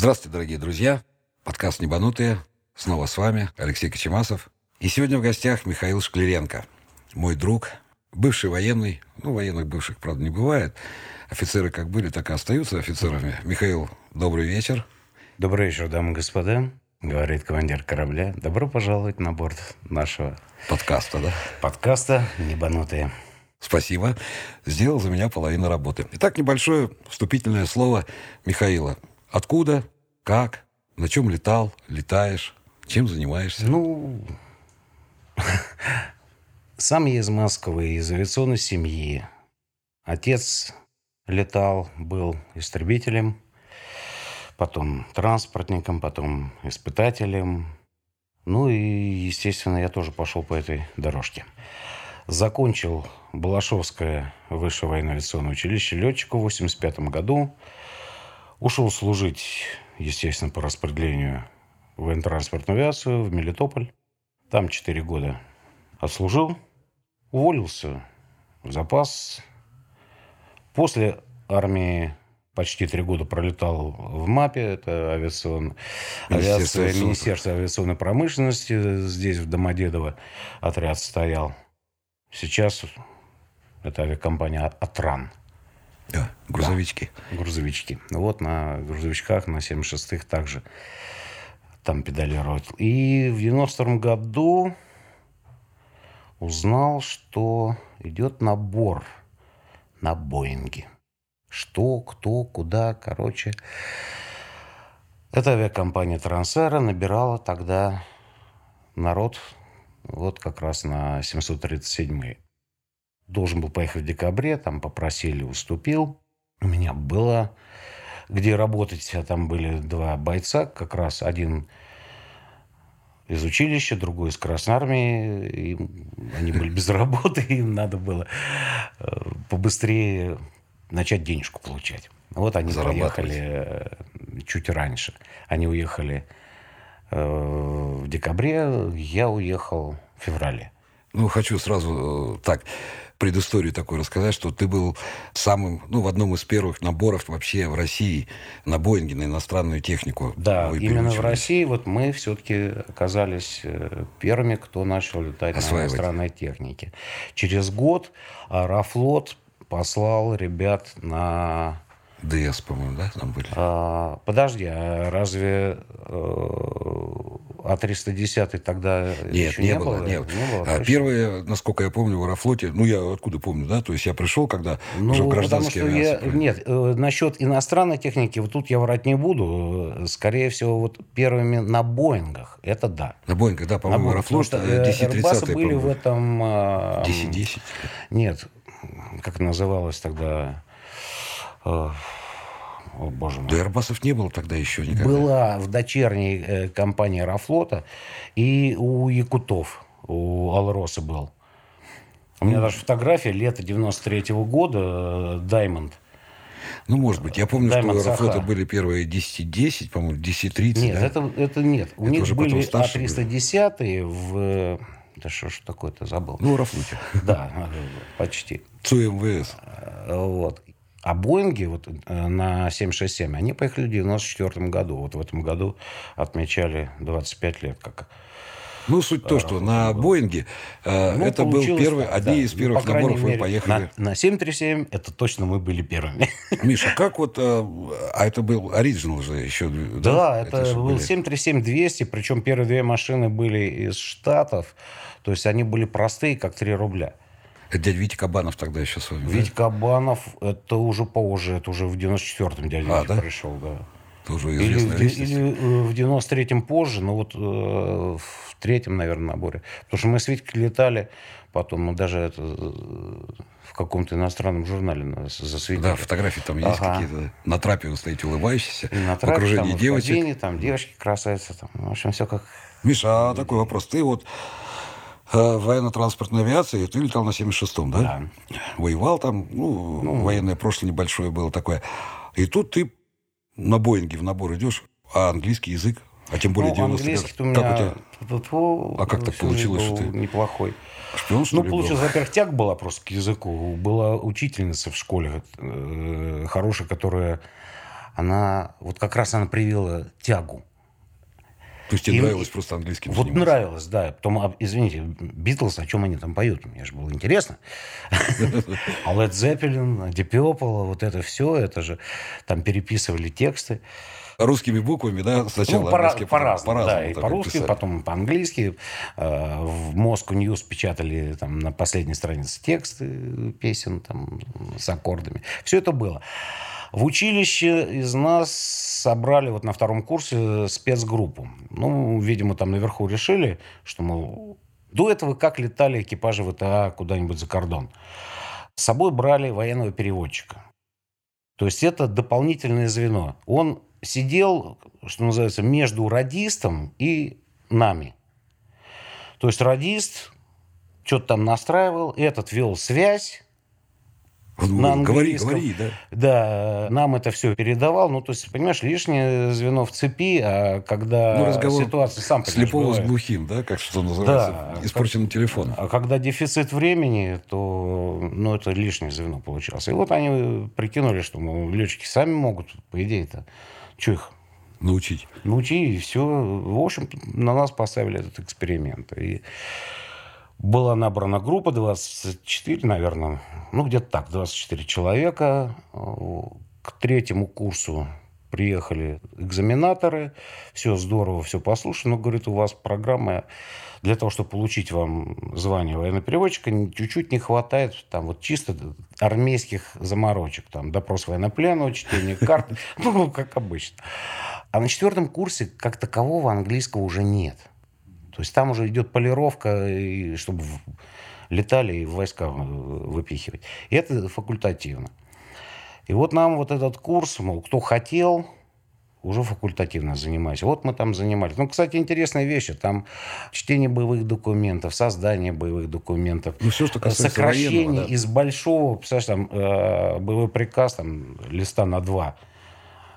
Здравствуйте, дорогие друзья. Подкаст «Небанутые». Снова с вами Алексей Кочемасов. И сегодня в гостях Михаил Шклеренко. Мой друг, бывший военный. Ну, военных бывших, правда, не бывает. Офицеры как были, так и остаются офицерами. Михаил, добрый вечер. Добрый вечер, дамы и господа. Говорит командир корабля. Добро пожаловать на борт нашего Подкаста, да? подкаста «Небанутые». Спасибо. Сделал за меня половину работы. Итак, небольшое вступительное слово Михаила. Откуда, как, на чем летал, летаешь, чем занимаешься? Ну, сам я из Москвы, из авиационной семьи. Отец летал, был истребителем, потом транспортником, потом испытателем. Ну и, естественно, я тоже пошел по этой дорожке. Закончил Балашовское высшее военно-авиационное училище летчика в 85 году. Ушел служить, естественно, по распределению в военно-транспортную авиацию в Мелитополь. Там 4 года отслужил, уволился в запас. После армии почти три года пролетал в МАПе, это авиацион... Министерство авиация Министерства авиационной промышленности. Здесь, в Домодедово, отряд стоял. Сейчас это авиакомпания «Атран». Да, грузовички. Грузовички. Вот на грузовичках, на 76-х также там педалировал. И в 92 году узнал, что идет набор на Боинге. Что, кто, куда, короче. Эта авиакомпания Трансера набирала тогда народ вот как раз на 737 Должен был поехать в декабре, там попросили, уступил. У меня было где работать. А Там были два бойца, как раз один из училища, другой из Красной Армии. И они были без работы, им надо было э, побыстрее начать денежку получать. Вот они поехали э, чуть раньше. Они уехали э, в декабре, я уехал в феврале. Ну, хочу сразу так предысторию такую рассказать, что ты был самым, ну, в одном из первых наборов вообще в России на Боинге, на иностранную технику. Да, именно в. России вот мы все-таки оказались э, первыми, кто начал летать Осваивать. на иностранной технике. Через год Аэрофлот послал ребят на... ДС, по-моему, да, там были? а, подожди, а разве э, А310 тогда Нет, еще не, не, было, было? не было. А точно? первые, насколько я помню, в Аэрофлоте, ну, я откуда помню, да, то есть я пришел, когда Ну, уже в потому гражданские я... авиации. Нет, э, насчет иностранной техники, вот тут я врать не буду. Э, Скорее всего, вот первыми на Боингах, это да. На Боинге, да, по-моему, потому Аэрофлот что, э, DC-30, Airbus'ы были в этом... а, 10-10. Нет, как называлось тогда... О, боже мой. Да Airbus'ов не было тогда еще никогда. Была в дочерней э, компании Аэрофлота и у Якутов, у Алроса был. У меня даже фотография лета 93 года, э, Даймонд. Ну, может быть. Я помню, что у Diamond Аэрофлота были первые 10-10, по-моему, 10-30, Нет, да? это, это нет. У Это них были старше А310 в... Да что ж такое-то, забыл. Ну, в Аэрофлоте. Да, э, почти. ЦУМВС. Э, Вот. А Боинги вот, э, на 767, они поехали в 94 году. Вот в этом году отмечали 25 лет. Как... Ну, суть то, что на Боинге э, Ну, это был первый, так, одни да. из Ну, первых крайней наборов, мере, поехали. На, на 737 это точно мы были первыми. Миша, как вот... э, а это был оригинал же еще, Да, это, же был были- 737-200, причем первые две машины были из Штатов. То есть они были простые, как 3 рубля. Это дядя Витя Кабанов тогда еще с вами, да? Ведь Кабанов, это уже позже, это уже в 94-м дядя А, Витя да? пришел, да. Тоже Или, известная в- личность. или, э, в 93-м позже, но вот э, в третьем, наверное, наборе. Потому что мы с Витькой летали, потом мы даже это, э, в каком-то иностранном журнале нас засветили. Да, фотографии там есть Ага. какие-то. На трапе вы стоите, улыбающиеся. И на в трассе, окружении там, и в девочек. кабине, там девочки красавицы, там, в общем, все как... Миша, а такой вопрос. Ты вот в военно-транспортной авиации, ты летал на 76-м, да? Да. Воевал там, ну, военное прошлое небольшое было такое. И тут ты на Боинге в набор идешь, а английский язык, а тем более ну, 90 английский у Как у меня... тебя? Тьфу-тьфу, А как так получилось, что ты- Неплохой. Шпион, что Ну, ли, получилось, во-первых, тяг была просто к языку. Была учительница в школе э, хорошая, которая она, вот как раз она привела тягу. То есть тебе и, нравилось просто английским Вот заниматься? нравилось, да. Потом, а, извините, Битлз, о чем они там поют? Мне же было интересно. А Led Zeppelin, Deep Purple, вот это все, это же там переписывали тексты русскими буквами, да, сначала ну, по, по-разному, по да, и по-русски, потом по-английски. Э, в Moscow News печатали там на последней странице тексты песен там с аккордами. Все это было. В училище из нас собрали вот на втором курсе спецгруппу. Ну, видимо, там наверху решили, что, мол, до этого как летали экипажи ВТА куда-нибудь за кордон. С собой брали военного переводчика. То есть это дополнительное звено. Он сидел, что называется, между радистом и нами. То есть радист что-то там настраивал, этот вел связь, на говори, говори, да. Да, нам это все передавал. Ну, то есть, понимаешь, лишнее звено в цепи, а когда ну, разговор ситуация сам Слепого бывает. с глухим, да, как что называется, да, испорченным как, телефоном. А когда дефицит времени, то, ну, это лишнее звено получалось. И вот они прикинули, что ну, летчики сами могут, по идее-то, что их Научить. Научить, и все. В общем, на нас поставили этот эксперимент. И была набрана группа, 24, наверное, ну, где-то так, 24 человека. К третьему курсу приехали экзаменаторы. Все здорово, все послушано. Но, говорит, у вас программа для того, чтобы получить вам звание военнопереводчика, чуть-чуть не хватает там вот чисто армейских заморочек. Там допрос военнопленного, чтение карт, ну, как обычно. А на четвертом курсе как такового английского уже нет. То есть там уже идет полировка, и, чтобы летали и войска выпихивать. И это факультативно. И вот нам вот этот курс, мол, кто хотел, уже факультативно занимайся. Вот мы там занимались. Ну, кстати, интересная вещь. Там чтение боевых документов, создание боевых документов. Ну, все, что Сокращение военного, да. из большого, представляешь, там, э, боевой приказ, там, листа на два.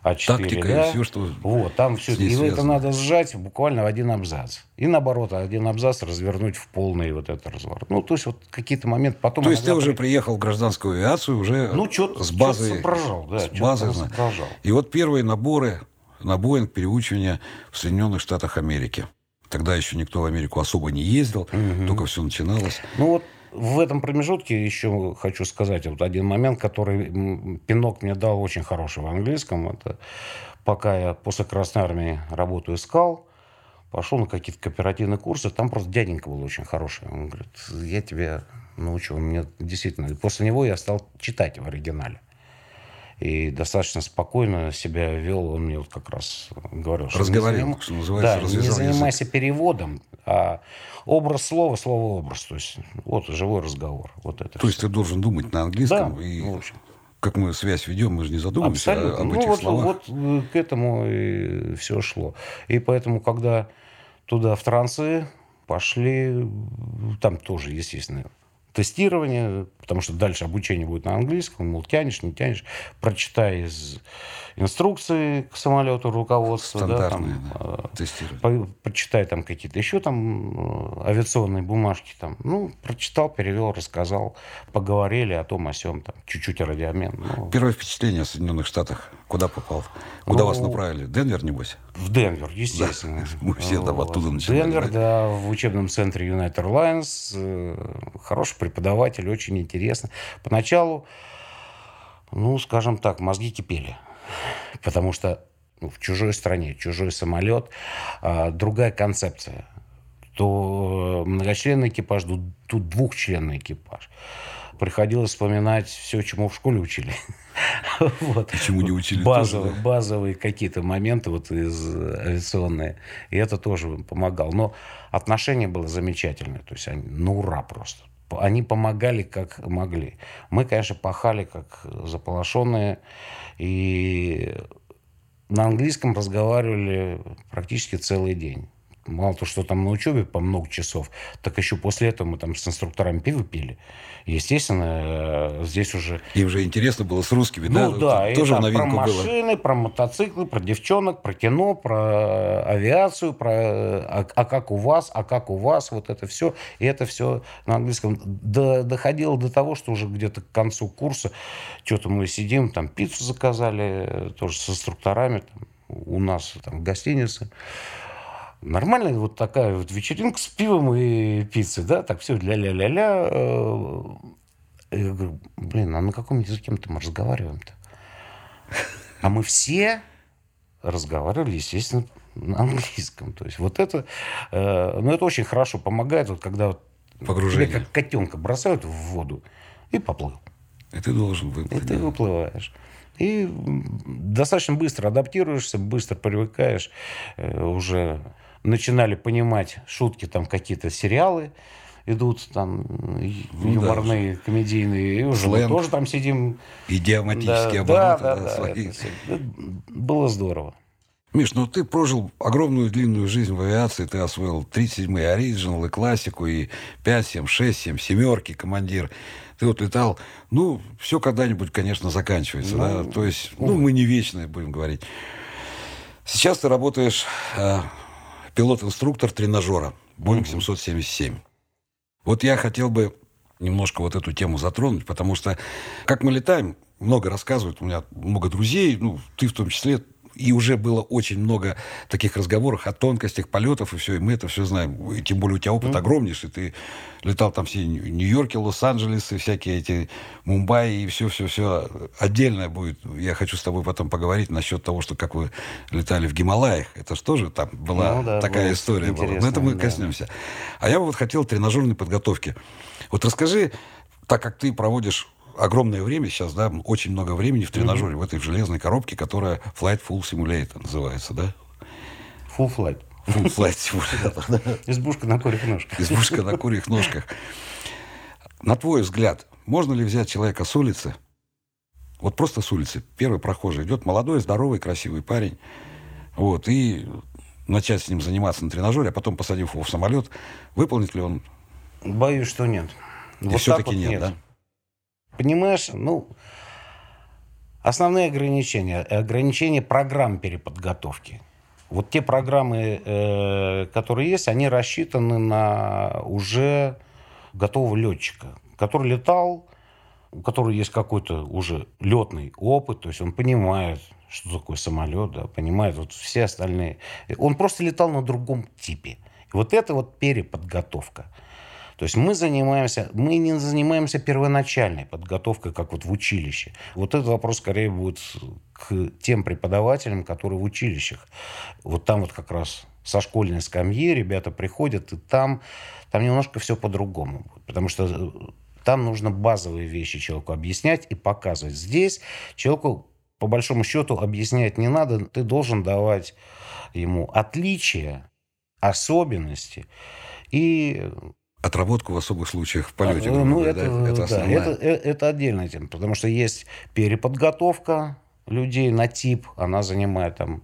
А4, Тактика да? и все, что Вот, там все. И связано. это надо сжать буквально в один абзац. И наоборот, один абзац развернуть в полный вот этот разворот. Ну, то есть вот какие-то моменты потом... То есть ты уже приехал в гражданскую авиацию уже ну, с базы... соображал, да. С базы, соображал. И вот первые наборы на Боинг переучивания в Соединенных Штатах Америки. Тогда еще никто в Америку особо не ездил, угу. только все начиналось. Ну вот в этом промежутке еще хочу сказать вот один момент, который пинок мне дал очень хороший в английском. Это пока я после Красной Армии работу искал, пошел на какие-то кооперативные курсы, там просто дяденька был очень хороший. Он говорит, я тебя научу. Он мне действительно... После него я стал читать в оригинале и достаточно спокойно себя вел. Он мне вот как раз говорил, что Разговаривал, заним... что называется, да, не занимайся язык. переводом, а образ слова, слово образ. То есть вот живой разговор. Вот это То все. есть ты должен думать на английском да, и... в общем как мы связь ведем, мы же не задумываемся Абсолютно. об ну, этих вот, словах. Вот э, к этому и все шло. И поэтому, когда туда, в трансы, пошли, там тоже, естественно, тестирование, потому что дальше обучение будет на английском, мол, тянешь, не тянешь, прочитай из инструкции к самолету руководства. Да, там, да, э, по, прочитай там какие-то еще там э, авиационные бумажки. Там. Ну, прочитал, перевел, рассказал, поговорили о том, о сем, там, чуть-чуть радиомен. Ну. Первое впечатление о Соединенных Штатах. Куда попал? Куда ну, вас направили? Денвер, небось? В Денвер, естественно. Да. Мы все там оттуда начали. Денвер, да, в учебном центре United Airlines. Э, хороший преподаватель, очень интересно. Поначалу, ну, скажем так, мозги кипели. Потому что ну, в чужой стране, чужой самолет, а, другая концепция. То многочленный экипаж, тут двухчленный экипаж. Приходилось вспоминать все, чему в школе учили. вот. Чему не учили базовые, тоже, да? базовые какие-то моменты вот из авиационные. И это тоже помогало. Но отношение было замечательное. То есть они, ну ура просто. Они помогали, как могли. Мы, конечно, пахали, как заполошенные. И на английском разговаривали практически целый день. Мало то, что там на учебе по много часов, так еще после этого мы там с инструкторами пиво пили. Естественно, э, здесь уже... И уже интересно было с русскими, ну, да? да, и тоже там про машины, было. про мотоциклы, про девчонок, про кино, про авиацию, про а, а как у вас, а как у вас, вот это все. И это все на английском до, доходило до того, что уже где-то к концу курса что-то мы сидим, там пиццу заказали, э, тоже с инструкторами, там, у нас там в гостинице. Нормальная вот такая вот вечеринка с пивом и пиццей, да, так все ля-ля-ля-ля. Э, я говорю, блин, а на каком языке мы там разговариваем-то? А мы все разговаривали, естественно, на английском. То есть вот это, э, ну это очень хорошо помогает, вот когда вот Погружение. тебя как котенка бросают в воду и поплыл. И ты должен И выплыть. ты да. выплываешь. И достаточно быстро адаптируешься, быстро привыкаешь. Э, Уже начинали понимать шутки, там какие-то сериалы идут, там Ну да, юморные, комедийные. И уже мы тоже там сидим. Идиоматические Да, обороты. да, да, да, свои. это. Это Было здорово. Миш, ну ты прожил огромную длинную жизнь в авиации, ты освоил 37-й оригинал и классику, и 5, 7, 6, 7, семерки, командир. Ты вот летал, ну, все когда-нибудь, конечно, заканчивается, Ну, да, то есть, ну, мы не вечные, будем говорить. Сейчас ты работаешь э, пилот-инструктор тренажера Boeing 777. Вот я хотел бы немножко вот эту тему затронуть, потому что, как мы летаем, много рассказывают, у меня много друзей, ну, ты в том числе, и уже было очень много таких разговоров о тонкостях полетов, и все, и мы это все знаем. И тем более у тебя опыт огромнейший. Ты летал там все Нью- Нью-Йорки, Лос-Анджелес, и всякие эти Мумбаи, и все-все-все. Отдельное будет. Я хочу с тобой потом поговорить насчет того, что как вы летали в Гималаях. Это же тоже там была Ну да, такая было история. Была. Но это мы да. коснемся. А я бы вот хотел тренажерной подготовки. Вот расскажи, так как ты проводишь огромное время сейчас, да, очень много времени в тренажере, в этой железной коробке, которая Flight Full Simulator называется, да? Full flight. Full Flight Simulator. Избушка на курьих ножках. Избушка на курьих ножках. На твой взгляд, можно ли взять человека с улицы, вот просто с улицы, первый прохожий идет, молодой, здоровый, красивый парень, вот, и начать с ним заниматься на тренажере, а потом, посадив его в самолет, выполнит ли он Боюсь, что нет. И Вот так все-таки вот нет, да? Понимаешь, ну, основные ограничения. Ограничения программ переподготовки. Вот те программы, э, которые есть, они рассчитаны на уже готового летчика, который летал, у которого есть какой-то уже летный опыт, то есть он понимает, что такое самолет, да, понимает вот все остальные. Он просто летал на другом типе. И вот это вот переподготовка. То есть мы занимаемся, мы не занимаемся первоначальной подготовкой, как вот в училище. Вот этот вопрос скорее будет к тем преподавателям, которые в училищах. Вот там вот как раз со школьной скамьи ребята приходят, и там, там немножко все по-другому. Потому что э, там нужно базовые вещи человеку объяснять и показывать. Здесь человеку, по большому счету, объяснять не надо. Ты должен давать ему отличия, особенности и отработку в особых случаях в полете? а, ну, это, да? Это да, основная. это, э- это отдельная тема, потому что есть переподготовка людей на тип, она занимает там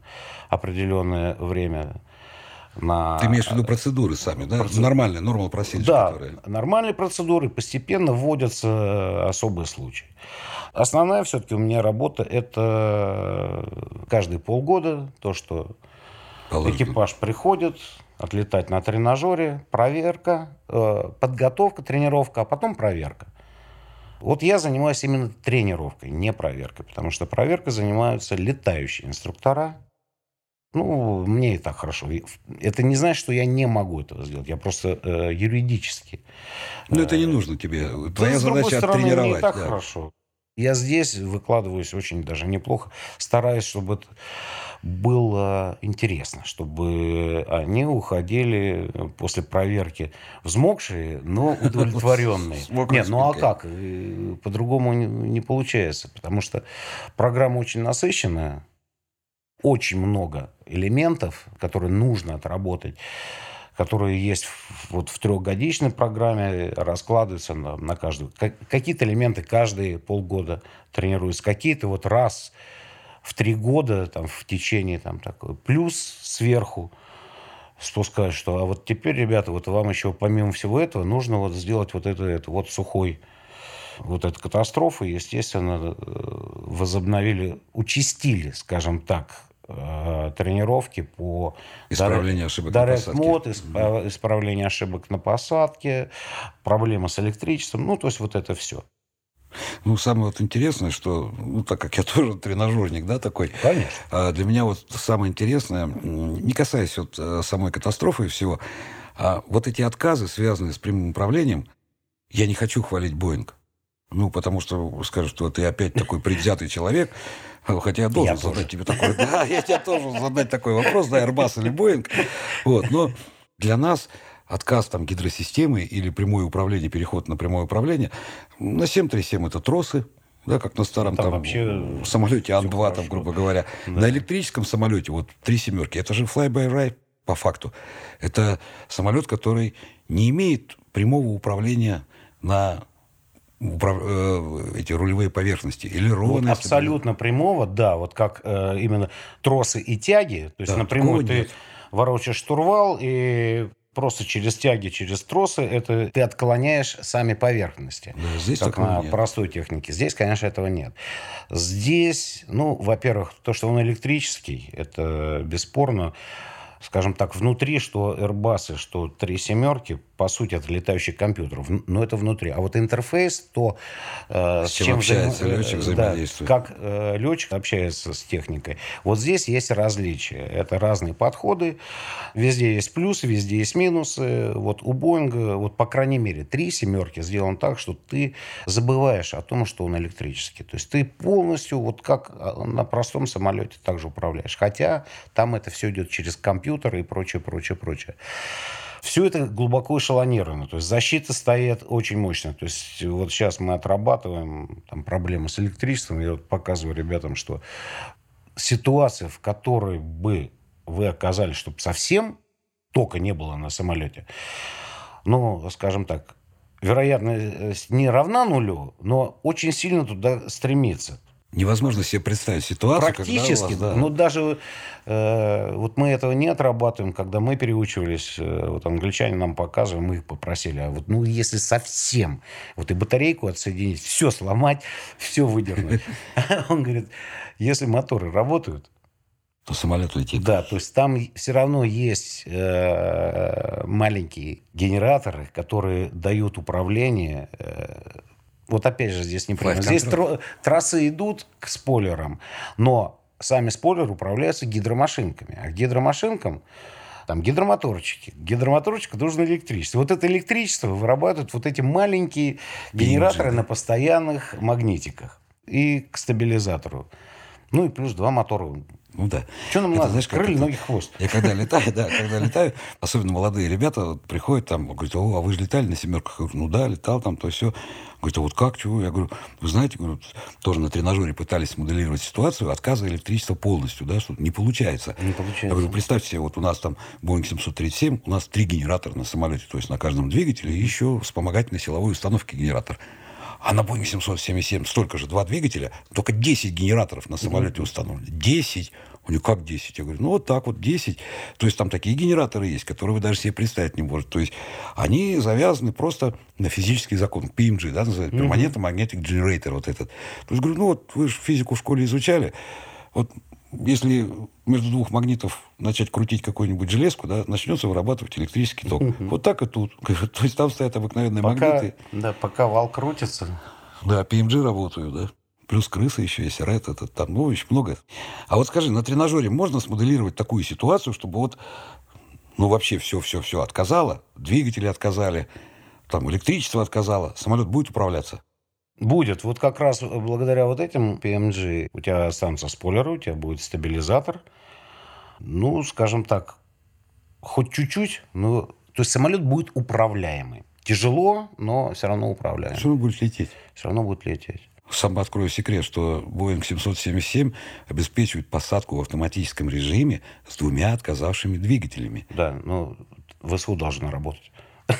определенное время. На... Ты имеешь в виду процедуры сами, да? Процедуры. Нормальные, нормал процедуры, Да, которые... нормальные процедуры, постепенно вводятся особые случаи. Основная все-таки у меня работа – это каждые полгода то, что положено. Экипаж приходит, отлетать на тренажере, проверка, э, подготовка, тренировка, а потом проверка. Вот я занимаюсь именно тренировкой, не проверкой, потому что проверкой занимаются летающие инструктора. Ну, мне и так хорошо. Это не значит, что я не могу этого сделать. Я просто э, юридически. Ну, это не нужно тебе. Твоя Да, задача стороны, мне и оттренировать. так да. хорошо. Я здесь выкладываюсь очень даже неплохо. Стараюсь, чтобы было интересно, чтобы они уходили после проверки взмокшие, но удовлетворенные. Нет, ну а как? Э, По-другому не- получается, потому что программа очень насыщенная, очень много элементов, которые нужно отработать, которые есть вот в трехгодичной программе, раскладываются на, на каждую. Ка- Какие-то элементы каждые полгода тренируются, какие-то вот раз в три года там, в течение там, такой. Плюс сверху спускать, что а вот теперь, ребята, вот вам еще помимо всего этого нужно вот сделать вот это, это вот сухой вот эта катастрофа, естественно, возобновили, участили, скажем так, э, тренировки по исправлению ошибок на посадке. Мод, исправление ошибок на посадке, проблемы с электричеством, ну, то есть вот это все. Ну, самое вот интересное, что, ну, так как я тоже тренажерник, да, такой. Конечно. А для меня вот самое интересное, не касаясь вот э, самой катастрофы и всего, а вот эти отказы, связанные с прямым управлением, я не хочу хвалить Боинг. Ну, потому что скажут, что ты опять такой предвзятый человек. Хотя я должен я задать тоже. тебе такой... Да, я тебе должен задать такой вопрос, да, Airbus или Боинг. Вот, но для нас отказ там гидросистемы или прямое управление, переход на прямое управление, на 737 это тросы, да, как на старом там, там вообще самолете Ан-2, там, грубо говоря. Да. На электрическом самолете, вот три семерки, это же fly-by-ride по факту. Это самолет, который не имеет прямого управления на управ... Э, эти рулевые поверхности или ровности. Вот абсолютно прямого, да, вот как э, именно тросы и тяги, то есть да, напрямую ты нет. ворочаешь штурвал и просто через тяги, через тросы, это ты отклоняешь сами поверхности. Да, здесь как на нет. простой технике. Здесь, конечно, этого нет. Здесь, ну, во-первых, то, что он электрический, это бесспорно скажем так, внутри, что Airbus, что три семерки, по сути, это летающий компьютер, но это внутри. А вот интерфейс, то э, с, с чем общается взаим... летчик, взаимодействует. Да, как э, летчик общается с техникой. Вот здесь есть различия. Это разные подходы. Везде есть плюсы, везде есть минусы. Вот у Боинга, вот по крайней мере, три семерки сделан так, что ты забываешь о том, что он электрический. То есть ты полностью, вот как э, на простом самолете, также управляешь. Хотя там это все идет через компьютер компьютеры и прочее, прочее, прочее. Все это глубоко эшелонировано. То есть защита стоит очень мощно. То есть вот сейчас мы отрабатываем там, проблемы с электричеством. Я вот показываю ребятам, что ситуация, в которой бы вы оказались, чтобы совсем тока не было на самолете, ну, скажем так, вероятность не равна нулю, но очень сильно туда стремится. Невозможно себе представить ситуацию, Практически. Когда вас, да. Ну, даже э, вот мы этого не отрабатываем, когда мы переучивались, э, вот англичане нам показывали, мы их попросили, а вот, ну, если совсем, вот и батарейку отсоединить, все сломать, все выдернуть. Он говорит, если моторы работают, то самолет летит. Да, то есть там все равно есть э, маленькие генераторы, которые дают управление э, вот опять же здесь неправильно. Здесь тр- трассы идут к спойлерам, но сами спойлеры управляются гидромашинками. А к гидромашинкам там гидромоторчики. Гидромоторчик должен электричество. Вот это электричество вырабатывают вот эти маленькие генераторы на постоянных магнитиках. И к стабилизатору. Ну и плюс два мотора ну да. Что нам это, надо? Знаешь, Крылья, это, ноги, хвост. Я когда летаю, да, когда летаю, особенно молодые ребята вот, приходят там, говорят, о, а вы же летали на семерках? Я говорю, ну да, летал там, то все. Говорит, а вот как, чего? Я говорю, вы знаете, говорю, тоже на тренажере пытались моделировать ситуацию, отказа электричества полностью, да, что не получается. Не получается. Я говорю, представьте себе, вот у нас там Boeing 737, у нас три генератора на самолете, то есть на каждом двигателе, и еще вспомогательной силовой установки генератор. А на Boeing 777 столько же, два двигателя, только 10 генераторов на самолете установлены. 10. У него как 10? Я говорю, ну вот так вот 10. То есть там такие генераторы есть, которые вы даже себе представить не можете. То есть они завязаны просто на физический закон. PMG, да, называется, Permanent Magnetic Generator вот этот. То есть говорю, ну вот вы же физику в школе изучали. Вот если между двух магнитов начать крутить какую-нибудь железку, да, начнется вырабатывать электрический ток. Вот так и тут. То есть там стоят обыкновенные пока, магниты. Да, пока вал крутится. Да, PMG работают, да. Плюс крысы еще есть, ред, это там, ну, очень много. А вот скажи, на тренажере можно смоделировать такую ситуацию, чтобы вот, ну, вообще все-все-все отказало, двигатели отказали, там, электричество отказало, самолет будет управляться? Будет. Вот как раз благодаря вот этим PMG у тебя останутся спойлеры, у тебя будет стабилизатор. Ну, скажем так, хоть чуть-чуть, но... То есть самолет будет управляемый. Тяжело, но все равно управляемый. Все равно будет лететь. Все равно будет лететь. Сам открою секрет, что Boeing 777 обеспечивает посадку в автоматическом режиме с двумя отказавшими двигателями. Да, ну, ВСУ должна работать.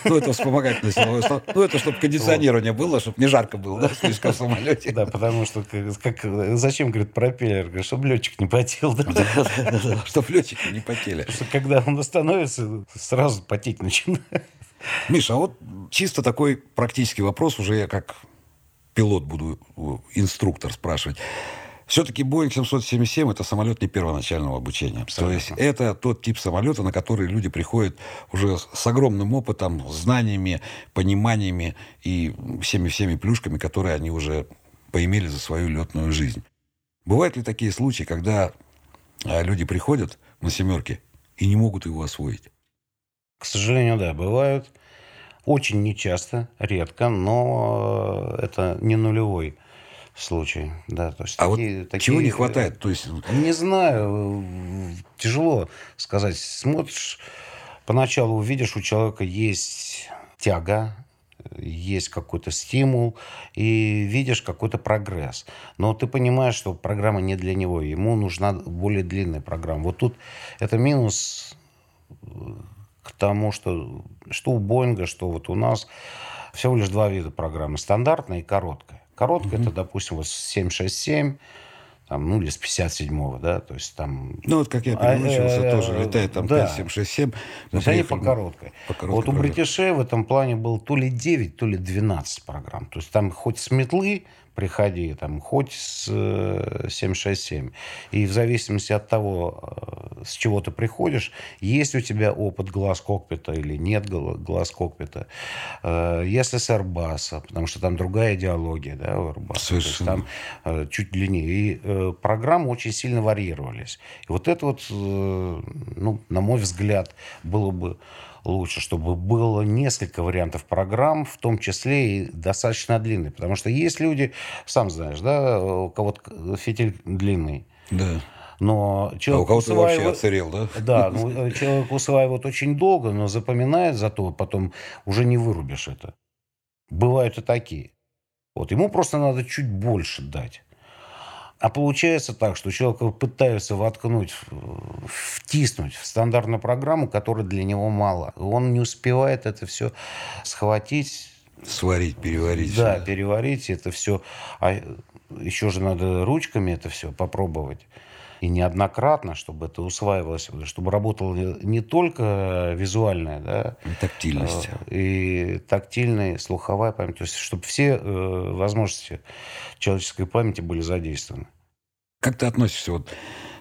Ну, это вспомогательное силовое столкновение. Ну, это чтобы кондиционирование было, чтобы не жарко было, да, слишком в самолете. Да, потому что как, зачем, говорит, пропеллер? Чтобы летчик не потел. Да, чтобы летчики не потели. Потому что когда он остановится, сразу потеть начинает. Миша, а вот чисто такой практический вопрос, уже я как пилот буду инструктор спрашивать. Все-таки Boeing 777 – это самолет не первоначального обучения. Абсолютно. То есть это тот тип самолета, на который люди приходят уже с огромным опытом, знаниями, пониманиями и всеми-всеми плюшками, которые они уже поимели за свою летную жизнь. Бывают ли такие случаи, когда а, люди приходят на семерки и не могут его освоить? К сожалению, да, бывают. Очень нечасто, редко, но э, это не нулевой случай. Да, то есть а такие, вот такие, чего не хватает? То есть... Не знаю, тяжело сказать. Смотришь, поначалу увидишь, у человека есть тяга, есть какой-то стимул, и видишь какой-то прогресс. Но ты понимаешь, что программа не для него, ему нужна более длинная программа. Вот тут это минус к тому, что, что у Боинга, что вот у нас всего лишь два вида программы. Стандартная и короткая. Короткая mm-hmm. это, допустим, вот 767, там, ну, или с 57-го, да, то есть там... Ну, вот как я переучивался, а, тоже летает там да. 5767. То есть они по короткой. по короткой. Вот у Бритишей в этом плане был то ли 9, то ли 12 программ. То есть там хоть с метлы приходи, там, хоть с 767. Э, И в зависимости от того, э, с чего ты приходишь, есть у тебя опыт глаз кокпита или нет глаз кокпита. Э, если с Airbus, потому что там другая идеология, да, у Airbus. Совершенно. там чуть длиннее. И программы очень сильно варьировались. И вот это вот, ну, на мой взгляд, было бы лучше, чтобы было несколько вариантов программ, в том числе и достаточно длинные. Потому что есть люди, сам знаешь, да, у кого-то фитиль длинный. Да. Но человек а у кого-то усваивает... вообще оцарел, да? Да, ну, человек усваивает очень долго, но запоминает, зато потом уже не вырубишь это. Бывают и такие. Вот ему просто надо чуть больше дать. А получается так, что человека пытаются воткнуть, втиснуть в стандартную программу, которая для него мало. Он не успевает это все схватить. Сварить, переварить. Да, все. переварить это все. А еще же надо ручками это все попробовать. И неоднократно, чтобы это усваивалось, чтобы работала не только визуальная, да, и тактильность. Э, и тактильная, слуховая память. То есть, чтобы все э, возможности человеческой памяти были задействованы. Как ты относишься вот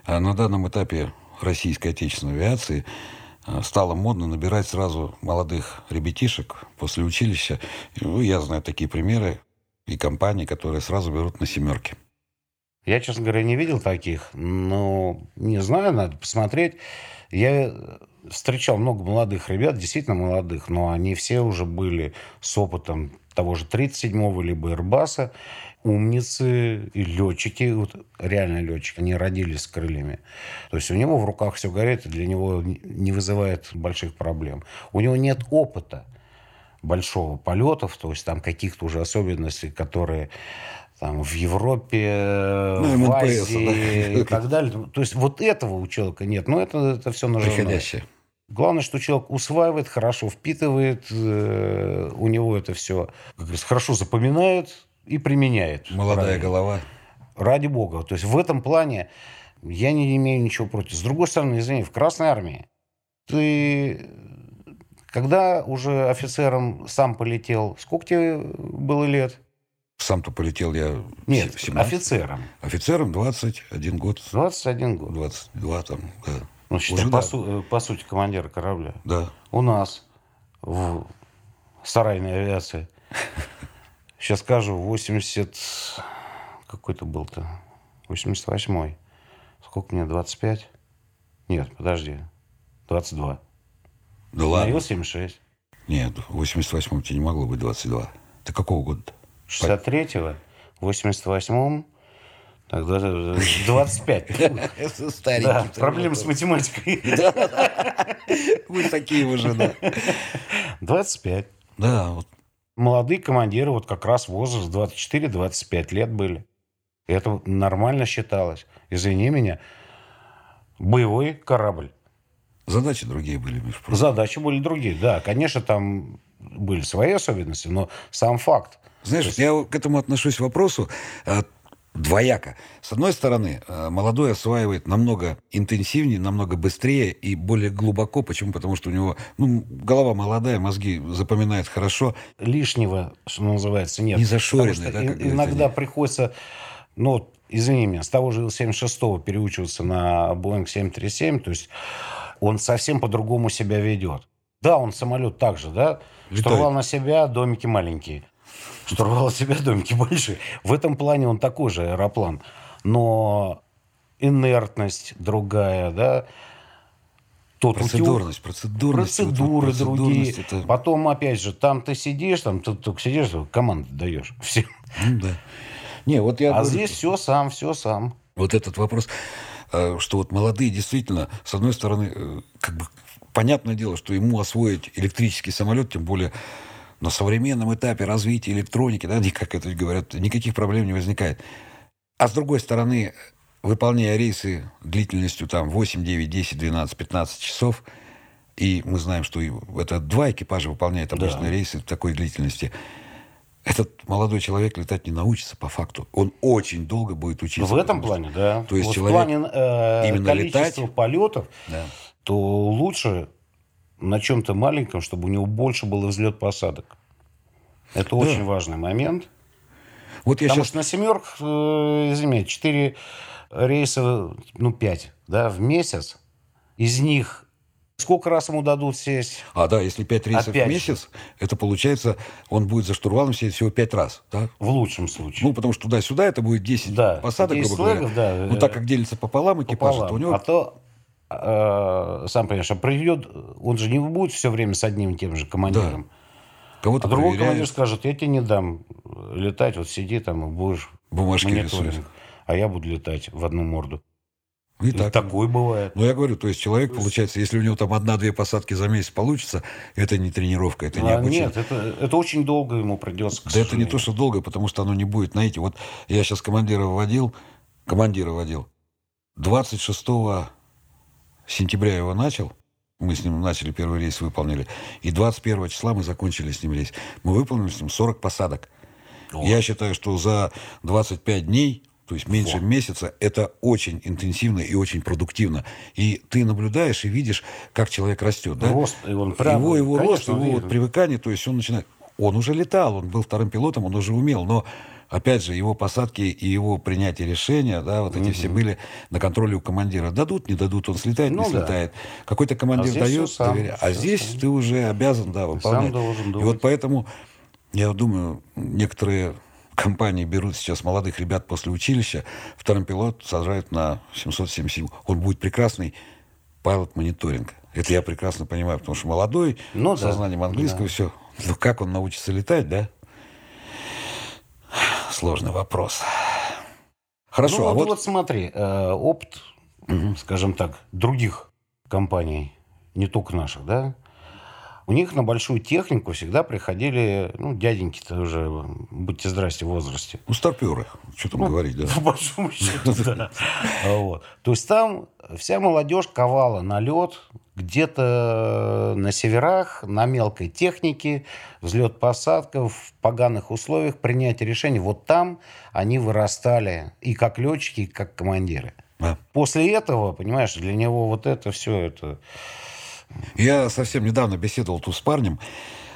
а, на данном этапе российской отечественной авиации а, стало модно набирать сразу молодых ребятишек после училища. Ну, я знаю такие примеры и компании, которые сразу берут на семерки. Я, честно говоря, не видел таких, но не знаю, надо посмотреть. Я встречал много молодых ребят, действительно молодых, но они все уже были с опытом того же 37-го либо Airbus, умницы и летчики, вот реально летчики, они родились с крыльями. То есть у него в руках все горит, и для него не вызывает больших проблем. У него нет опыта большого полетов, то есть там каких-то уже особенностей, которые там, в Европе, ну, в Азии да. и так далее. То есть вот этого у человека нет. Но это, это все нужно. Приходящее. Главное, что человек усваивает, хорошо впитывает, э, у него это все, как говорится, хорошо запоминает и применяет. Молодая правильно. голова. Ради бога. То есть в этом плане я не имею ничего против. С другой стороны, извини, в Красной Армии ты когда уже офицером сам полетел, сколько тебе было лет? Сам-то полетел я Нет, 17. офицером. Офицером 21 год. 21 год. 22 там, да. Ну, считай, Уже, по, да. су- по сути, командира корабля. Да. У нас в сарайной авиации. Сейчас скажу, 80... Какой-то был-то? 88-й. Сколько мне, 25? Нет, подожди. 22. Да ладно? 76. Нет, в 88-м тебе не могло быть 22. Ты какого года? 63-го, в 88-м, тогда 25. Да, проблемы с математикой. Вы такие уже, да. 25. Да, вот. Молодые командиры, вот как раз возраст 24-25 лет были. Это нормально считалось. Извини меня, боевой корабль. Задачи другие были, между прочим. Задачи были другие, да. Конечно, там были свои особенности, но сам факт. Знаешь, есть... я к этому отношусь к вопросу а, двояко. С одной стороны, а, молодой осваивает намного интенсивнее, намного быстрее и более глубоко. Почему? Потому что у него ну, голова молодая, мозги запоминает хорошо. Лишнего, что называется, нет. Не зашоренный, да? иногда нет. приходится, ну, извини меня, с того же Ил-76 переучиваться на Boeing 737, то есть он совсем по-другому себя ведет. Да, он самолет также, да, Летает. штурвал на себя, домики маленькие. Штурвал на себя, домики большие. В этом плане он такой же аэроплан. Но инертность другая, да, тот процедурность, процедурность, процедуры вот, другие. Это... Потом, опять же, там ты сидишь, там ты только сидишь, команду даешь всем. Ну, да. Не, вот я а говорю, здесь все сам, все сам. Вот этот вопрос, э, что вот молодые действительно, с одной стороны, э, как бы понятное дело, что ему освоить электрический самолет, тем более на современном этапе развития электроники, да, как это говорят, никаких проблем не возникает. А с другой стороны, выполняя рейсы длительностью там 8, 9, 10, 12, 15 часов, и мы знаем, что это два экипажа выполняют обычные да. рейсы такой длительности, этот молодой человек летать не научится по факту. Он очень долго будет учиться. В этом плане, да. То есть вот человек в плане э, именно количества летать, полетов да то лучше на чем-то маленьком, чтобы у него больше было взлет-посадок. Это да. очень важный момент. Вот я Потому сейчас... что на семерках, э, извини, 4 рейса, ну, 5, да, в месяц. Из них сколько раз ему дадут сесть? А, да, если 5 рейсов Опять в месяц, же. это получается, он будет за штурвалом сидеть всего 5 раз, да? В лучшем случае. Ну, потому что туда-сюда это будет 10 да, посадок, 10 грубо говоря. Да, ну, так как делится пополам экипаж, пополам. то у него... А то э, сам понимаешь, а придет, он же не будет все время с одним и тем же командиром. Да. Кого-то а другой командир скажет, я тебе не дам летать, вот сиди там и будешь Бумажки мониторинг. Рисуешь. А я буду летать в одну морду. И, и так. такой бывает. Ну, я говорю, то есть человек, получается, если у него там одна-две посадки за месяц получится, это не тренировка, это не а, обучение. Нет, это, это очень долго ему придется, Да это не то, что долго, потому что оно не будет, знаете, вот я сейчас командира вводил, командира вводил, 26 сентября его начал, мы с ним начали первый рейс, выполнили. И 21 числа мы закончили с ним рейс. Мы выполнили с ним 40 посадок. О. Я считаю, что за 25 дней, то есть меньше О. месяца, это очень интенсивно и очень продуктивно. И ты наблюдаешь и видишь, как человек растет. Да? Рост, и он прям, его его рост, его вот привыкание, то есть он начинает... Он уже летал, он был вторым пилотом, он уже умел, но опять же, его посадки и его принятие решения, да, вот эти угу. все были на контроле у командира. Дадут, не дадут, он слетает, ну, не да. слетает. Какой-то командир а дает, сам, доверяет. А здесь сам. ты уже обязан, да, выполнять. Сам должен думать. И вот поэтому, я думаю, некоторые компании берут сейчас молодых ребят после училища, вторым пилот сажают на 777. Он будет прекрасный пилот мониторинг. Это я прекрасно понимаю, потому что молодой, ну, с сознанием английского, да. все. Ну, как он научится летать, да? сложный вопрос. Хорошо, ну, а вот... вот смотри, э, угу. скажем так, других компаний, не только наших, да, у них на большую технику всегда приходили, ну, дяденьки-то уже, будьте здрасте, в возрасте. Ну, старперы, что там ну, говорить, да? По большому счету, да. То есть там вся молодежь ковала на лед, где-то на северах, на мелкой технике, взлет-посадка, в поганых условиях, принятие решений. Вот там они вырастали и как летчики, и как командиры. Да. После этого, понимаешь, для него вот это все это... Я совсем недавно беседовал тут с парнем,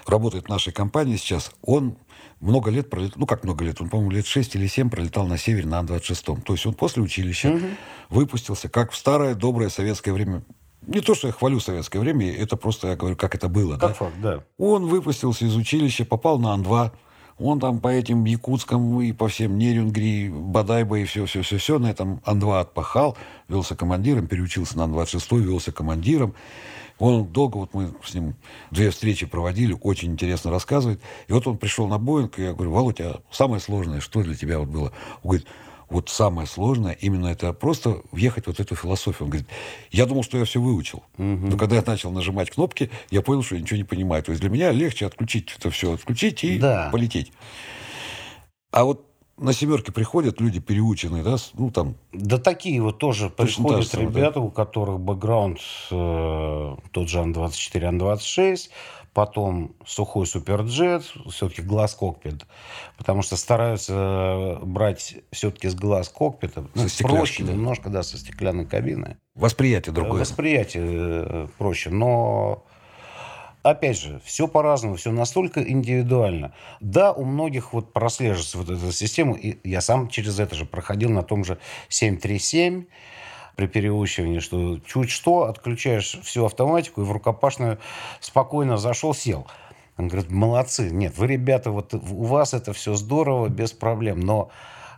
работает в нашей компании сейчас. Он много лет пролетал, ну как много лет, он, по-моему, лет 6 или 7 пролетал на севере на Ан-26. То есть он после училища угу. выпустился, как в старое доброе советское время не то, что я хвалю советское время, это просто я говорю, как это было. Как да? факт, да. Он выпустился из училища, попал на Ан-2. Он там по этим Якутском и по всем Нерюнгри, Бадайба и все-все-все-все на этом Ан-2 отпахал, велся командиром, переучился на Ан-26, велся командиром. Он долго, вот мы с ним две встречи проводили, очень интересно рассказывает. И вот он пришел на Боинг, и я говорю, Володь, а самое сложное, что для тебя вот было? Он говорит, вот самое сложное именно это просто въехать вот эту философию. Он говорит, я думал, что я все выучил. Угу. Но когда я начал нажимать кнопки, я понял, что я ничего не понимаю. То есть для меня легче отключить это все, отключить и да. полететь. А вот на семерке приходят люди переученные, да, ну там... Да такие вот тоже Точно приходят та же ребята, у которых бэкграунд э, тот же Ан-24, Ан-26, потом сухой суперджет, все-таки глаз кокпит, потому что стараются э, брать все-таки с глаз кокпита, ну, проще да. немножко, да, со стеклянной кабины. Восприятие другое. Восприятие э, проще, но опять же, все по-разному, все настолько индивидуально. Да, у многих вот прослеживается вот эта система, и я сам через это же проходил на том же 737 при переучивании, что чуть что, отключаешь всю автоматику и в рукопашную спокойно зашел, сел. Он говорит, молодцы. Нет, вы, ребята, вот у вас это все здорово, без проблем, но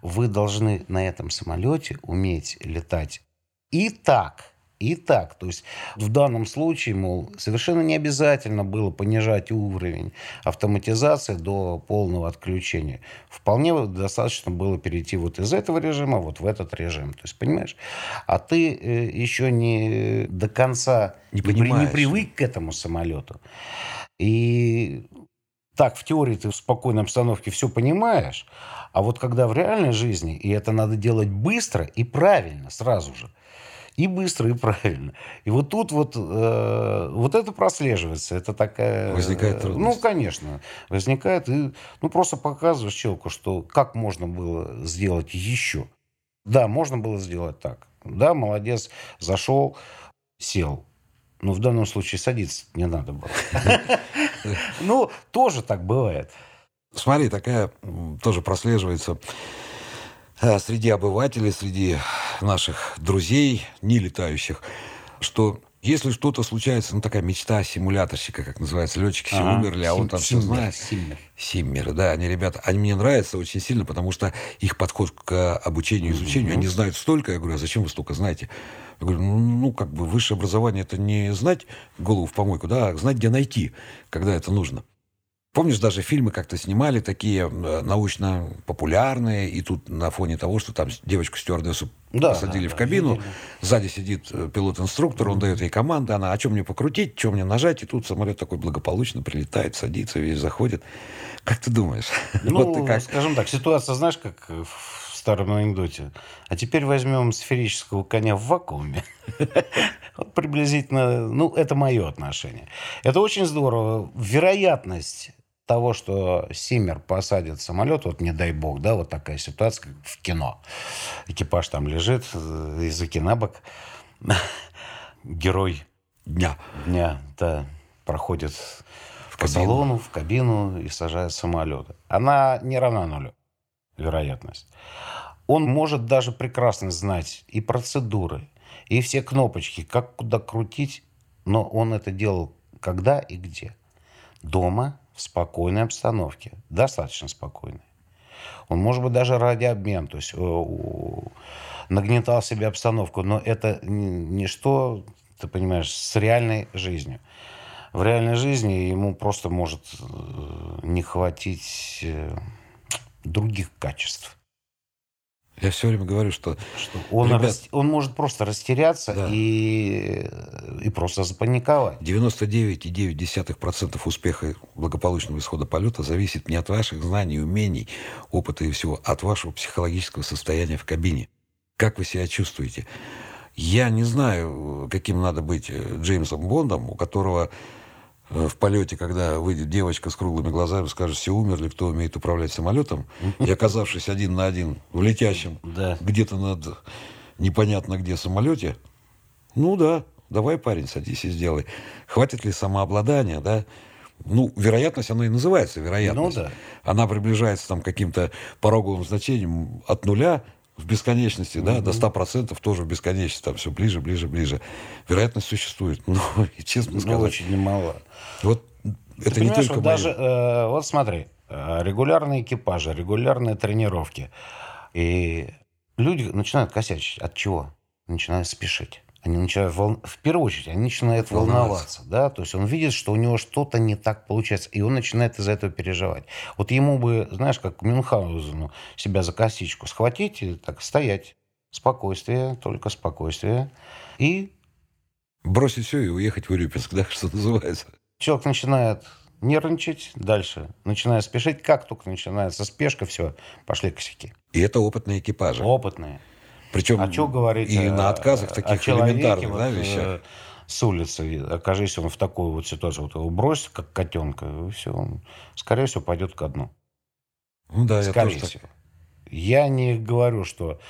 вы должны на этом самолете уметь летать и так, и так. То есть в данном случае, мол, совершенно не обязательно было понижать уровень автоматизации до полного отключения. Вполне достаточно было перейти вот из этого режима вот в этот режим. То есть, понимаешь? А ты э, еще не до конца Не понимаешь. привык к этому самолету. И так, в теории ты в спокойной обстановке все понимаешь, а вот когда в реальной жизни, и это надо делать быстро и правильно сразу же, и быстро, и правильно. И вот тут вот, э, вот это прослеживается. Это такая... Возникает э, трудность. Ну, конечно. Возникает. И, ну, просто показываешь человеку, что как можно было сделать еще. Да, можно было сделать так. Да, молодец, зашел, сел. Но в данном случае садиться не надо было. Ну, тоже так бывает. Смотри, такая тоже прослеживается э, среди обывателей, среди наших друзей, не летающих, что если что-то случается, ну такая мечта симуляторщика, как называется, летчики все Ага. умерли, а он там все знает. Симмер. Симмеры, да, они, ребята, они мне нравятся очень сильно, потому что их подход к обучению и изучению, они знают столько, я говорю, а зачем вы столько знаете? Я говорю, ну, ну, как бы высшее образование это не знать голову в помойку, да, а знать, где найти, когда это нужно. Помнишь, даже фильмы как-то снимали такие э, научно-популярные, и тут на фоне того, что там девочку-стюардессу Да, посадили да, в да, кабину, видели. сзади сидит э, пилот-инструктор, он дает ей команды, она, а что мне покрутить, что мне нажать, и тут самолет такой благополучно прилетает, садится, весь заходит. Как ты думаешь? Ну, вот ты как? скажем так, ситуация, знаешь, как в старом анекдоте. А теперь возьмем сферического коня в вакууме. Приблизительно, ну, это мое отношение. Это очень здорово. Вероятность того, что Симмер посадит самолет, вот не дай бог, да, вот такая ситуация, как в кино. Экипаж там лежит, э, языки на бок. Герой Дня. дня, да, проходит по кабину. салону, в кабину и сажает самолет. Она не равна нулю, вероятность. Он может даже прекрасно знать и процедуры, и все кнопочки, как куда крутить, но он это делал когда и где. Дома, в спокойной обстановке, достаточно спокойной. Он, может быть, даже радиообмен, то есть э, нагнетал себе обстановку, но это ничто, ты понимаешь, с реальной жизнью. В реальной жизни ему просто может э, не хватить э, других качеств. Я все время говорю, что Что он, Ребят- рас- он может просто растеряться Да. и, и просто запаниковать. 99,9% успеха благополучного исхода полета зависит не от ваших знаний, умений, опыта и всего, а от вашего психологического состояния в кабине. Как вы себя чувствуете? Я не знаю, каким надо быть э, Джеймсом Бондом, у которого в полете, когда выйдет девочка с круглыми глазами, скажет, все умерли, кто умеет управлять самолетом, и оказавшись один на один в летящем Да. где-то над непонятно где самолете, ну да, давай, парень, садись и сделай. Хватит ли самообладания, да? Ну, вероятность, она и называется вероятность. Ну да. Она приближается там к каким-то пороговым значениям от нуля в бесконечности, да, до 100% тоже в бесконечности, там все ближе, ближе, ближе. Вероятность существует. Но, честно Ну, сказать, очень немало. вот Ты это не только вот мои- даже, э, вот смотри, э, регулярные экипажи, регулярные тренировки. И люди начинают косячить. От чего? Начинают спешить. Они начинают, вол- в первую очередь, они начинают Волноваться. волноваться. Да? То есть он видит, что у него что-то не так получается, и он начинает из-за этого переживать. Вот ему бы, знаешь, как Мюнхгаузену, себя за косичку схватить и так стоять. Спокойствие, только спокойствие. И бросить все и уехать в Урюпинск, да, что называется. человек начинает нервничать дальше, начиная спешить. Как только начинается спешка, все, пошли косяки. И это опытные экипажи. Опытные. Причем а что говорить и о, на отказах таких человеке, элементарных вот, да, э, вещах. С улицы, окажись он в такой вот ситуации, вот его бросит, как котенка, и все, он, скорее всего, пойдет ко дну. Ну да, я скорее тоже так- всего. Я не говорю, что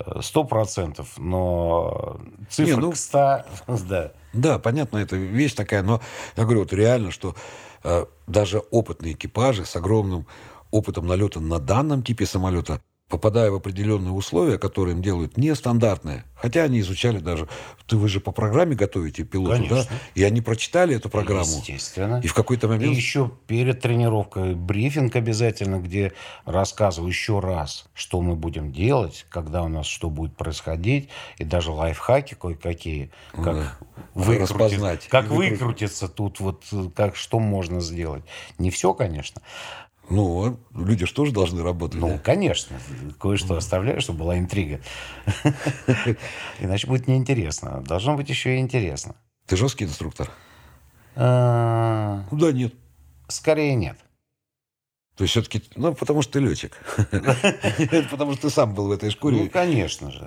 э, сто процентов, но цифра Не, ну- к 100, да. Да, понятно, это вещь такая, но я говорю, вот реально, что э, даже опытные экипажи с огромным опытом налета на данном типе самолета, попадая в определенные условия, которые им делают нестандартные, хотя они изучали даже, ты вы же по программе готовите пилоту, да? Конечно. И они прочитали эту программу. Естественно. И в какой-то И момент... еще перед тренировкой брифинг обязательно, где рассказываю еще раз, что мы будем делать, когда у нас что будет происходить, и даже лайфхаки кое-какие, Ну как, да. выкрутить- Распознать. как И выкрутить. выкрутиться тут, вот как что можно сделать. Не все, конечно. Ну, люди же тоже должны работать. Ну, да? конечно, кое-что оставляю, чтобы была интрига. Иначе будет неинтересно. Должно быть еще и интересно. Ты жесткий инструктор? А, Ну да, нет. Скорее нет. То есть все-таки, ну, потому что ты летчик. Потому что ты сам был в этой Ну, шкуре. конечно же.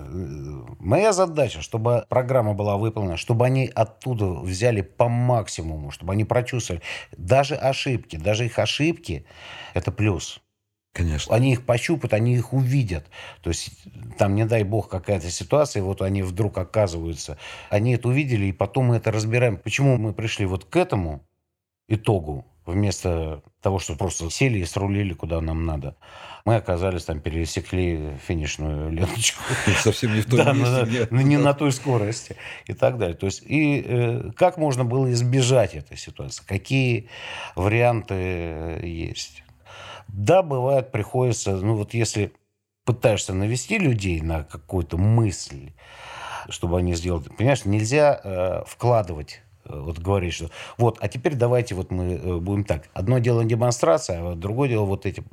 Моя задача, чтобы программа была выполнена, чтобы они оттуда взяли по максимуму, чтобы они прочувствовали. Даже ошибки, даже их ошибки – это плюс. Конечно. Они их пощупают, они их увидят. То есть там, не дай бог, какая-то ситуация, вот они вдруг оказываются, они это увидели, и потом мы это разбираем. Почему мы пришли вот к этому итогу, вместо того, что просто сели и срулили, куда нам надо. Мы оказались там, пересекли финишную ленточку. Совсем не в том Да, месте, на- на- не на той скорости и так далее. То есть, и э, как можно было избежать этой ситуации? Какие варианты э, есть? Да, бывает, приходится, ну вот если пытаешься навести людей на какую-то мысль, чтобы они сделали. Понимаешь, нельзя э, вкладывать вот говорить, что вот, а теперь давайте вот мы э, будем так. Одно дело демонстрация, а другое дело вот эти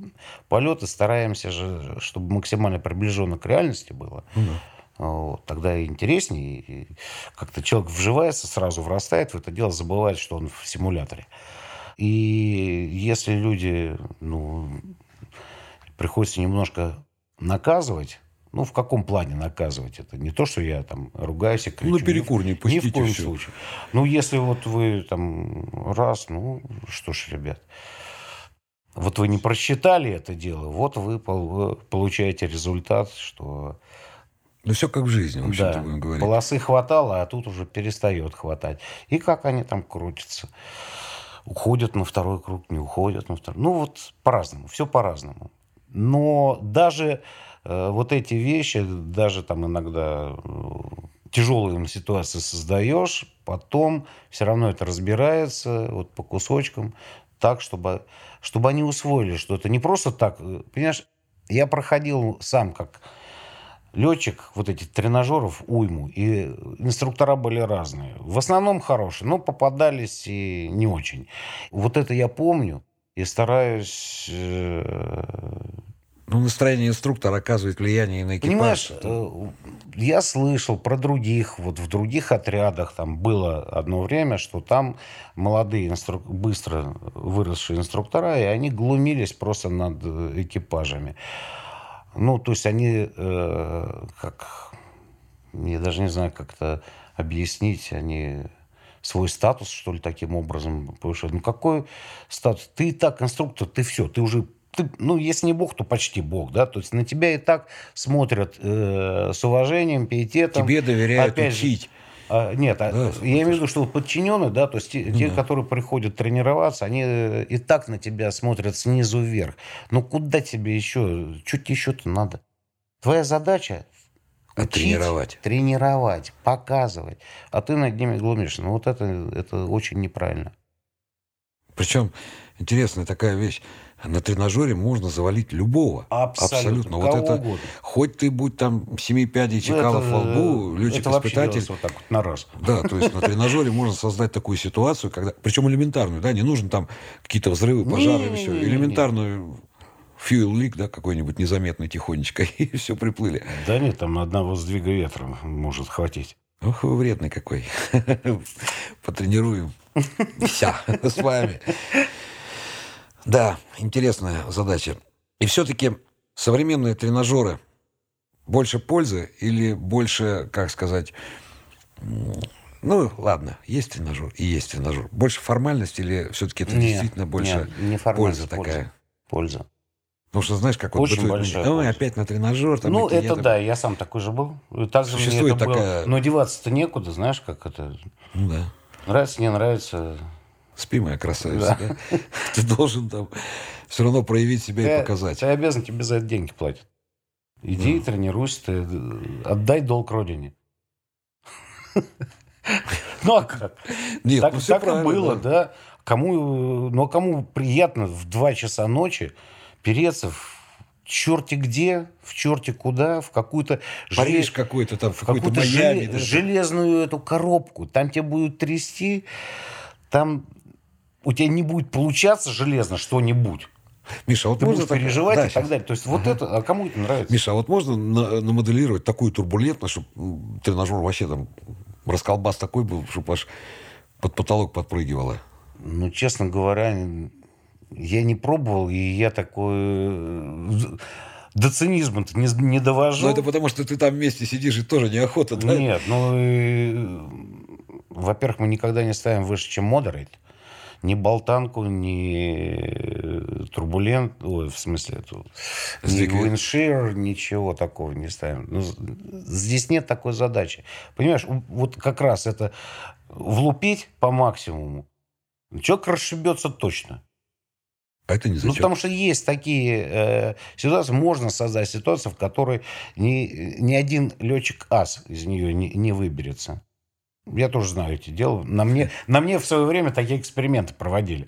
полеты. Стараемся же, чтобы максимально приближенно к реальности было. Ну да. Вот, тогда интереснее. И как-то человек вживается, сразу врастает в это дело, забывает, что он в симуляторе. И если люди, ну, приходится немножко наказывать, ну, в каком плане наказывать? Это не то, что я там ругаюсь и кричу. Ну, на перекур не Ни в пустите коем всё. случае. Ну, если вот вы там раз, ну, что ж, ребят, вот вы не просчитали это дело, вот вы пол- получаете результат, что Ну, все как в жизни, в общем-то, да, будем говорить. полосы хватало, а тут уже перестает хватать. И как они там крутятся? Уходят на второй круг, не уходят на второй. Ну, вот по-разному, все по-разному. Но даже вот эти вещи, даже там иногда э, тяжелые ситуации создаешь, потом все равно это разбирается вот по кусочкам, так, чтобы, чтобы они усвоили, что это не просто так. э, Понимаешь, я проходил сам как летчик вот этих тренажеров уйму, и инструктора были разные. В основном хорошие, но попадались и не очень. Вот это я помню и стараюсь... Ну, настроение инструктора оказывает влияние на экипаж. Понимаешь, э, я слышал про других, вот в других отрядах там было одно время, что там молодые, инстру- быстро выросшие инструктора, и они глумились просто над э, экипажами. Ну, то есть они, э, как, я даже не знаю, как это объяснить, они свой статус, что ли, таким образом повышают. Ну, какой статус? Ты и так инструктор, ты все, ты уже ты, ну, если не бог, то почти бог, да, то есть на тебя и так смотрят э, с уважением, пиететом. Тебе доверяют Опять же, учить. а, нет, а, Да, я имею в виду, что подчиненные, да, то есть те, те, которые приходят тренироваться, они э, и так на тебя смотрят снизу вверх. Ну куда тебе еще, чуть еще-то надо? Твоя задача А учить, тренировать. тренировать, показывать, а ты над ними глумишься. Ну вот это, это очень неправильно. Причем интересная такая вещь. На тренажере можно завалить любого. Абсолютно. Вот Кого это, угодно. хоть ты будь там семи пядей чекалов Ну, во лбу, летчик-испытатель. вот так вот на раз. Да, то есть на тренажере можно создать такую ситуацию, когда, причем элементарную, да, не нужно там какие-то взрывы, пожары и все. Элементарную fuel leak, да, какой-нибудь незаметный тихонечко, и все приплыли. Да нет, там одного сдвига ветра может хватить. Ох, вы вредный какой. Потренируем. Вся с вами. Да, интересная задача. И все-таки современные тренажеры больше пользы или больше, как сказать, ну, ладно, есть тренажер и есть тренажер. Больше формальность или все-таки это нет, действительно больше нет, не польза такая? Польза. Потому что знаешь, как Очень вот большая Ой, польза. опять на тренажер. Там, ну, это там... да, я сам такой же был. Также Существует мне это такая... было... Но деваться-то некуда, знаешь, как это... Ну, да. Нравится, не нравится. Спи, моя красавица. Да. Да? Ты должен там все равно проявить себя ты, и показать. Ты обязан, тебе за это деньги платят. Иди, да. тренируйся, ты, отдай долг родине. Ну, а как? Нет, так, ну, так и было, да. да. Кому, но кому приятно в 2 часа ночи переться в черти где, в черти куда, в какую-то... Париж желез... какой-то там, в какую-то Майами. Желе... Да, железную эту коробку. Там тебя будут трясти, там у тебя не будет получаться железно что-нибудь. Миша, а вот ты можно так... переживать да, и так далее. То есть вот ага. это, а кому это нравится? Миша, а вот можно на, намоделировать такую турбулентность, чтобы тренажер вообще там расколбас такой был, чтобы аж под потолок подпрыгивало? Ну, честно говоря, я не пробовал, и я такой... Э, до цинизма-то не, не довожу. Ну, это потому, что ты там вместе сидишь, и тоже неохота, да? Нет, ну, и... во-первых, мы никогда не ставим выше, чем модерейт ни болтанку, ни турбулент, ой, в смысле, эту, ни виншир, ничего такого не ставим. Ну, здесь нет такой задачи. Понимаешь, вот как раз это влупить по максимуму. Человек расшибется точно. А это не зачем. Ну, потому что есть такие э, ситуации, можно создать ситуацию, в которой ни, ни один летчик-ас из нее не, не выберется. Я тоже знаю эти дела. На мне, на мне в свое время такие эксперименты проводили.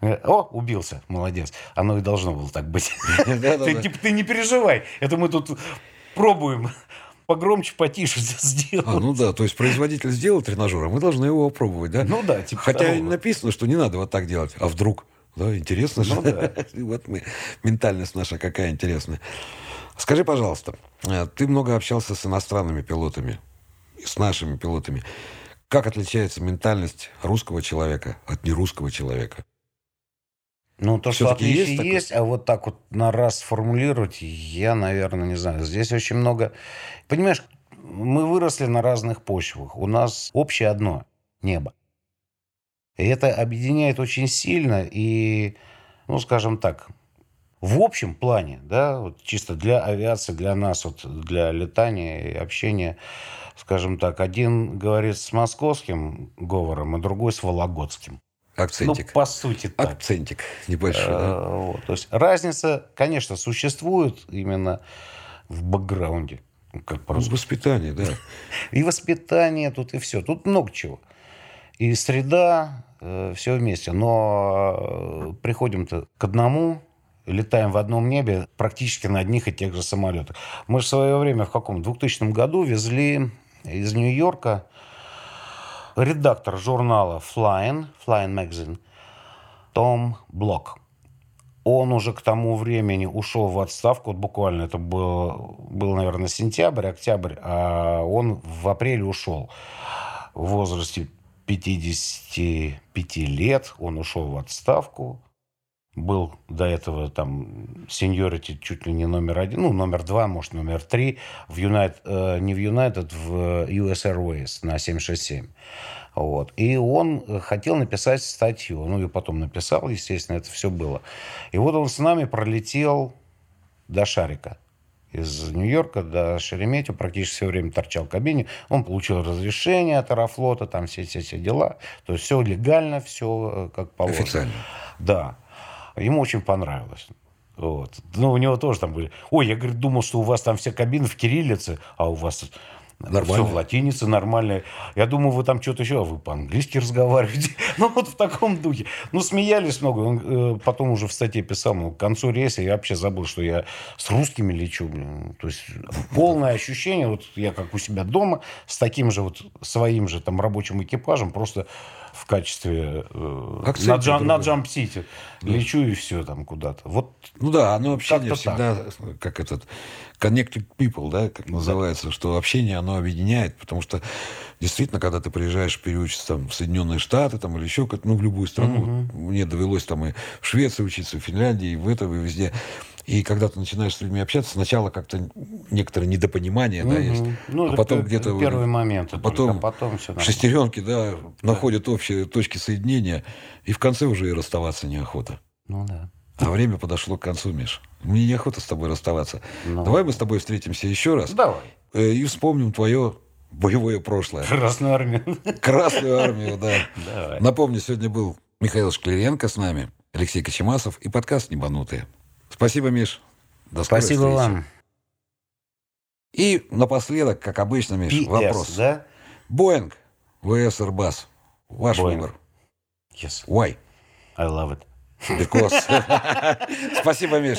Э, о, убился, молодец. Оно и должно было так быть. Ты не переживай. Это мы тут пробуем погромче, потише сделать. А, ну да, то есть производитель сделал тренажер, а мы должны его опробовать, да? Ну да, типа Хотя того. написано, что не надо вот так делать, а вдруг? Да, интересно ну, же. Да. вот мы, ментальность наша какая интересная. Скажи, пожалуйста, э, ты много общался с иностранными пилотами, с нашими пилотами. Как отличается ментальность русского человека от нерусского человека? Ну, то, что отличие есть, есть а вот так вот на раз сформулировать, я, наверное, не знаю. Здесь очень много... Понимаешь, мы выросли на разных почвах. У нас общее одно – небо. И это объединяет очень сильно. И, ну, скажем так, в общем плане, да, вот чисто для авиации, для нас, вот для летания и общения – скажем так, один говорит с московским говором, а другой с вологодским. Акцентик. Ну, по сути так. Акцентик небольшой, да? Э, вот. То есть разница, конечно, существует именно в бэкграунде. Как по ну, воспитание, да. И воспитание тут, и все. Тут много чего. И среда, э, все вместе. Но э, приходим-то к одному, летаем в одном небе практически на одних и тех же самолетах. Мы же в свое время, в каком? 2000 году везли из Нью-Йорка редактор журнала Flying, Flying Magazine, Том Блок. Он уже к тому времени ушел в отставку, вот буквально это был, был, наверное, сентябрь, октябрь, а он в апреле ушел. В возрасте 55 лет он ушел в отставку был до этого там сеньорити чуть ли не номер один, ну, номер два, может, номер три, в United, э, не в United, в US Airways на 767. Вот. И он хотел написать статью. Ну, и потом написал, естественно, это все было. И вот он с нами пролетел до Шарика. Из Нью-Йорка до Шереметьево практически все время торчал в кабине. Он получил разрешение от Аэрофлота, там все, все, все дела. То есть все легально, все э, как положено. Официально. Да. Ему очень понравилось. Вот. Ну, у него тоже там были. Ой, я, говорит, думал, что у вас там все кабины в кириллице, а у вас Нормально. Все в латинице нормально. Я думаю, вы там что-то еще, а вы по-английски разговариваете. ну, вот в таком духе. Ну, смеялись много. Он э, потом уже в статье писал, ну, к концу рейса я вообще забыл, что я с русскими лечу. Блин. То есть полное ощущение, вот я как у себя дома, с таким же вот своим же там рабочим экипажем, просто в качестве э, на, jump, на jump seat е. Да. Лечу и все там куда-то. Вот ну да, оно общение всегда, так. как этот, connected people, да, как называется, что общение, оно объединяет, потому что действительно, когда ты приезжаешь переучиться там, в Соединенные Штаты там, или еще как ну, в любую страну, Мгм. мне довелось там и в Швеции учиться, в Финляндии, и в этом, и везде. И когда ты начинаешь с людьми общаться, сначала как-то некоторое недопонимание, да, есть. Ну, а потом где-то Первый момент. а потом потом все шестеренки, да, находят общие точки соединения, и в конце уже и расставаться неохота. Ну да. А время подошло к концу, Миш. Мне неохота с тобой расставаться. Ну. Давай мы с тобой встретимся еще раз Давай. э, и вспомним твое боевое прошлое. Красную армию. Красную армию, да. Давай. Напомню, сегодня был Михаил Шкляренко с нами, Алексей Кочемасов и подкаст «Небанутые». Спасибо, Миш. До Спасибо встречи. вам. И напоследок, как обычно, Миш, PS, вопрос. да? Боинг, ВС Airbus. Ваш Boeing. выбор. Yes. Why? I love it. Because. Спасибо, Миш.